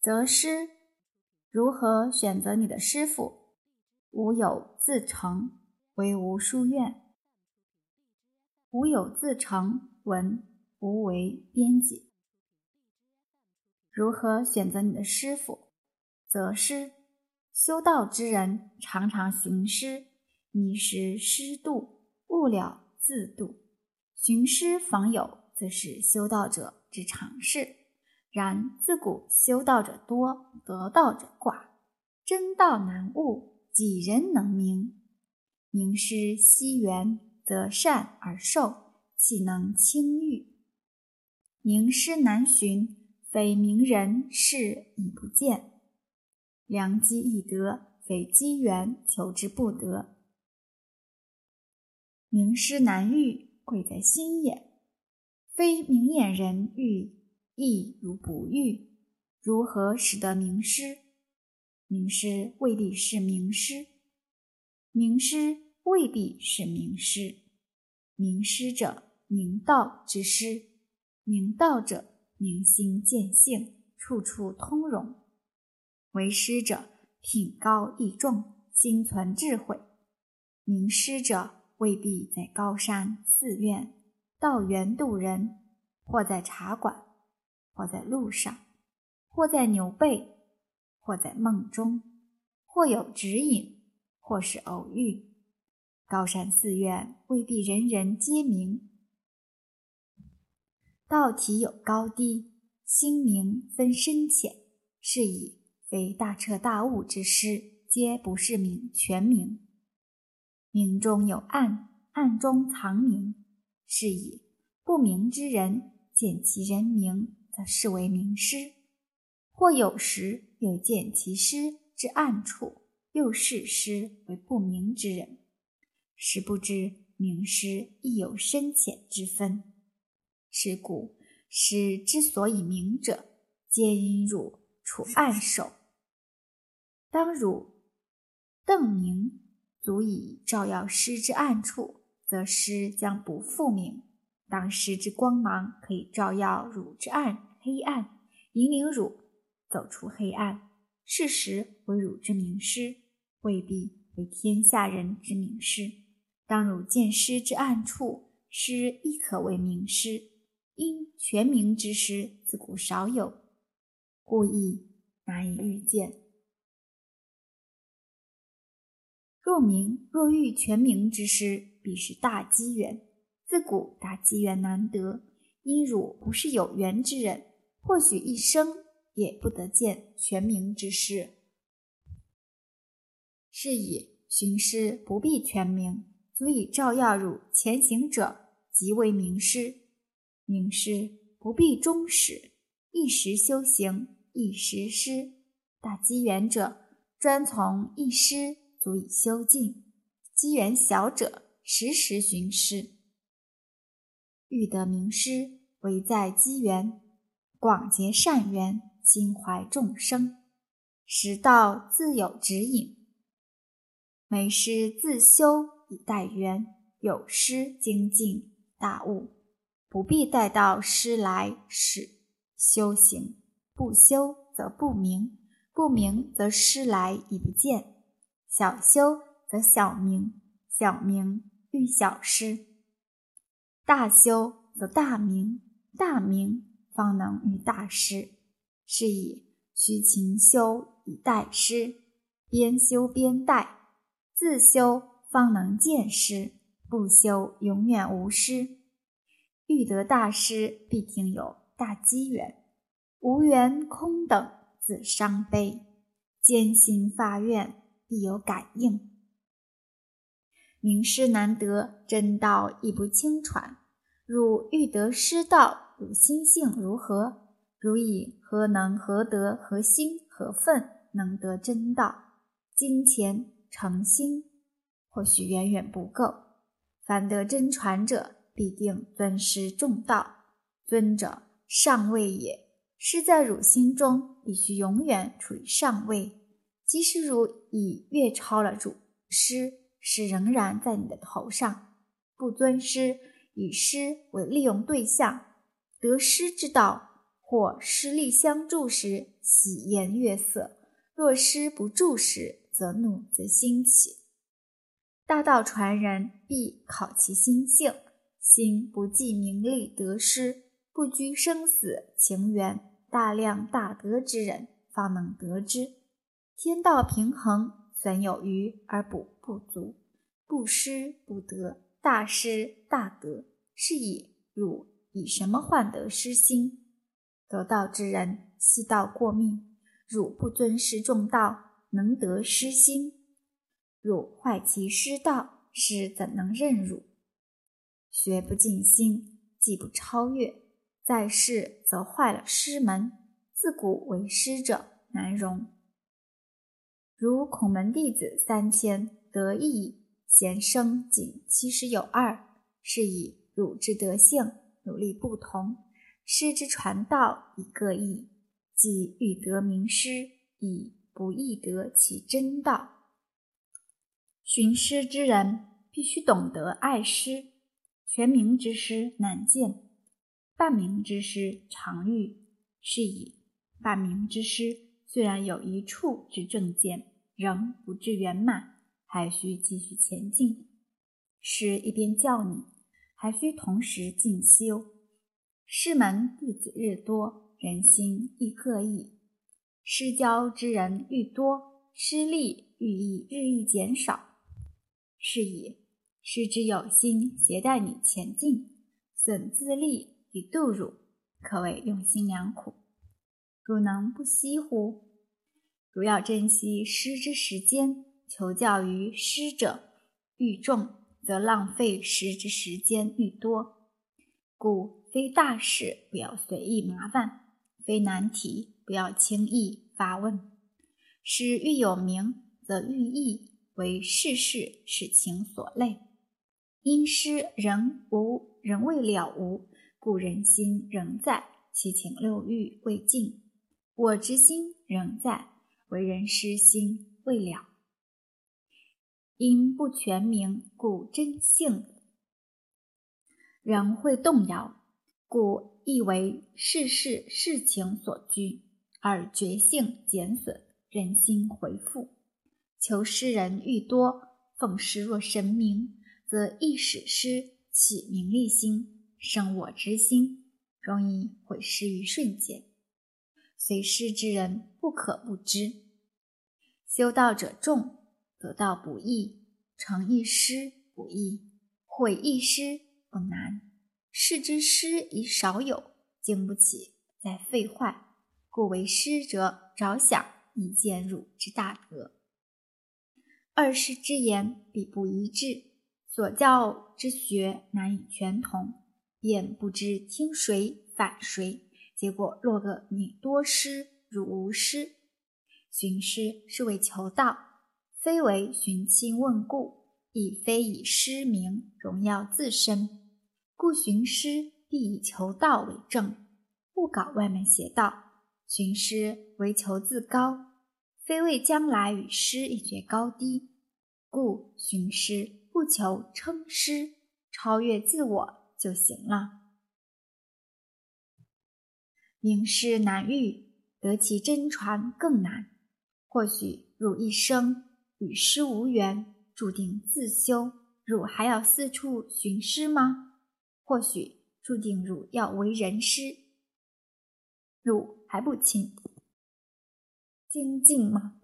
择师，如何选择你的师傅？无有自成，唯吾书院。无有自成，文无为编辑。如何选择你的师傅？择师，修道之人常常寻师，迷失师度，悟了自度。寻师访友，则是修道者之常事。然自古修道者多，得道者寡，真道难悟，几人能明？名师惜缘，则善而受，岂能轻遇？名师难寻，非名人是已不见。良机易得，非机缘求之不得。名师难遇，贵在心眼，非明眼人遇。亦如不遇，如何使得名师？名师未必是名师，名师未必是名师。名师者，明道之师；明道者，明心见性，处处通融。为师者，品高义重，心存智慧。名师者，未必在高山寺院、道园渡人，或在茶馆。或在路上，或在牛背，或在梦中，或有指引，或是偶遇。高山寺院未必人人皆明，道体有高低，心明分深浅，是以非大彻大悟之师，皆不是明全明。明中有暗，暗中藏明，是以不明之人见其人明。则视为名师，或有时又见其师之暗处，又视师为不明之人，实不知名师亦有深浅之分。是故师之所以明者，皆因汝处暗守。当汝瞪明，足以照耀师之暗处，则师将不复明；当师之光芒可以照耀汝之暗。黑暗引领汝走出黑暗，事实为汝之名师，未必为天下人之名师。当汝见师之暗处，师亦可为名师。因全名之师自古少有，故亦难以遇见。若名若遇全名之师，必是大机缘。自古大机缘难得，因汝不是有缘之人。或许一生也不得见全名之师，是以寻师不必全名，足以照耀汝前行者，即为名师。名师不必终始，一时修行，一时师。大机缘者，专从一师足以修尽；机缘小者，时时寻师。欲得名师，唯在机缘。广结善缘，心怀众生，实道自有指引。每师自修以待缘，有师精进大悟，不必待到师来始修行。不修则不明，不明则师来已不见。小修则小明，小明遇小师；大修则大明，大明。方能遇大师，是以须勤修以待师，边修边待，自修方能见师，不修永远无师。欲得大师，必定有大机缘，无缘空等自伤悲。艰辛发愿，必有感应。名师难得，真道亦不轻传。汝欲得师道。汝心性如何？汝以何能、何德、何心、何分，能得真道？金钱、诚心，或许远远不够。凡得真传者，必定尊师重道。尊者上位也，师在汝心中，必须永远处于上位。即使汝已越超了主师，师仍然在你的头上。不尊师，以师为利用对象。得失之道，或诗力相助时，喜颜悦色；若诗不助时，则怒则兴起。大道传人，必考其心性。心不计名利得失，不拘生死情缘，大量大德之人，方能得之。天道平衡，损有余而补不足，不失不得，大失大德。是以汝以什么患得失心？得道之人，悉道过命。汝不尊师重道，能得失心？汝坏其师道，师怎能任汝？学不尽心，既不超越，在世则坏了师门。自古为师者难容。如孔门弟子三千，得一贤生仅七十有二，是以汝之德性努力不同，师之传道以各异。即欲得名师，以不易得其真道。寻师之人，必须懂得爱师。全名之师难见，半名之师常遇。是以半名之师虽然有一处之正见，仍不至圆满，还需继续前进。师一边教你，还需同时进修。师门弟子日多，人心亦各异。师教之人愈多，师力愈亦日益减少。是以。师之有心携带你前进，损自利以度汝，可谓用心良苦。汝能不惜乎？汝要珍惜师之时间，求教于师者愈重，则浪费师之时间愈多。故非大事不要随意麻烦，非难题不要轻易发问。师愈有名，则愈易为世事使情所累。因师仍无，仍未了无，故人心仍在，七情六欲未尽，我之心仍在，为人师心未了。因不全明，故真性仍会动摇，故亦为世事事情所拘，而觉性减损，人心回复。求师人愈多，奉师若神明。则易使师起名利心，生我之心，容易毁师于瞬间。随师之人不可不知。修道者众，得道不易，成一师不易，毁一师不难。世之师已少有，经不起再废坏，故为师者着想，以见汝之大德。二师之言，必不一致。所教之学难以全同，便不知听谁反谁，结果落个你多师汝无师。寻师是为求道，非为寻亲问故，亦非以师名荣耀自身。故寻师必以求道为正，不搞外门邪道。寻师为求自高，非为将来与师一决高低。故寻师。不求称师，超越自我就行了。名师难遇，得其真传更难。或许汝一生与师无缘，注定自修，汝还要四处寻师吗？或许注定汝要为人师，汝还不清精进吗？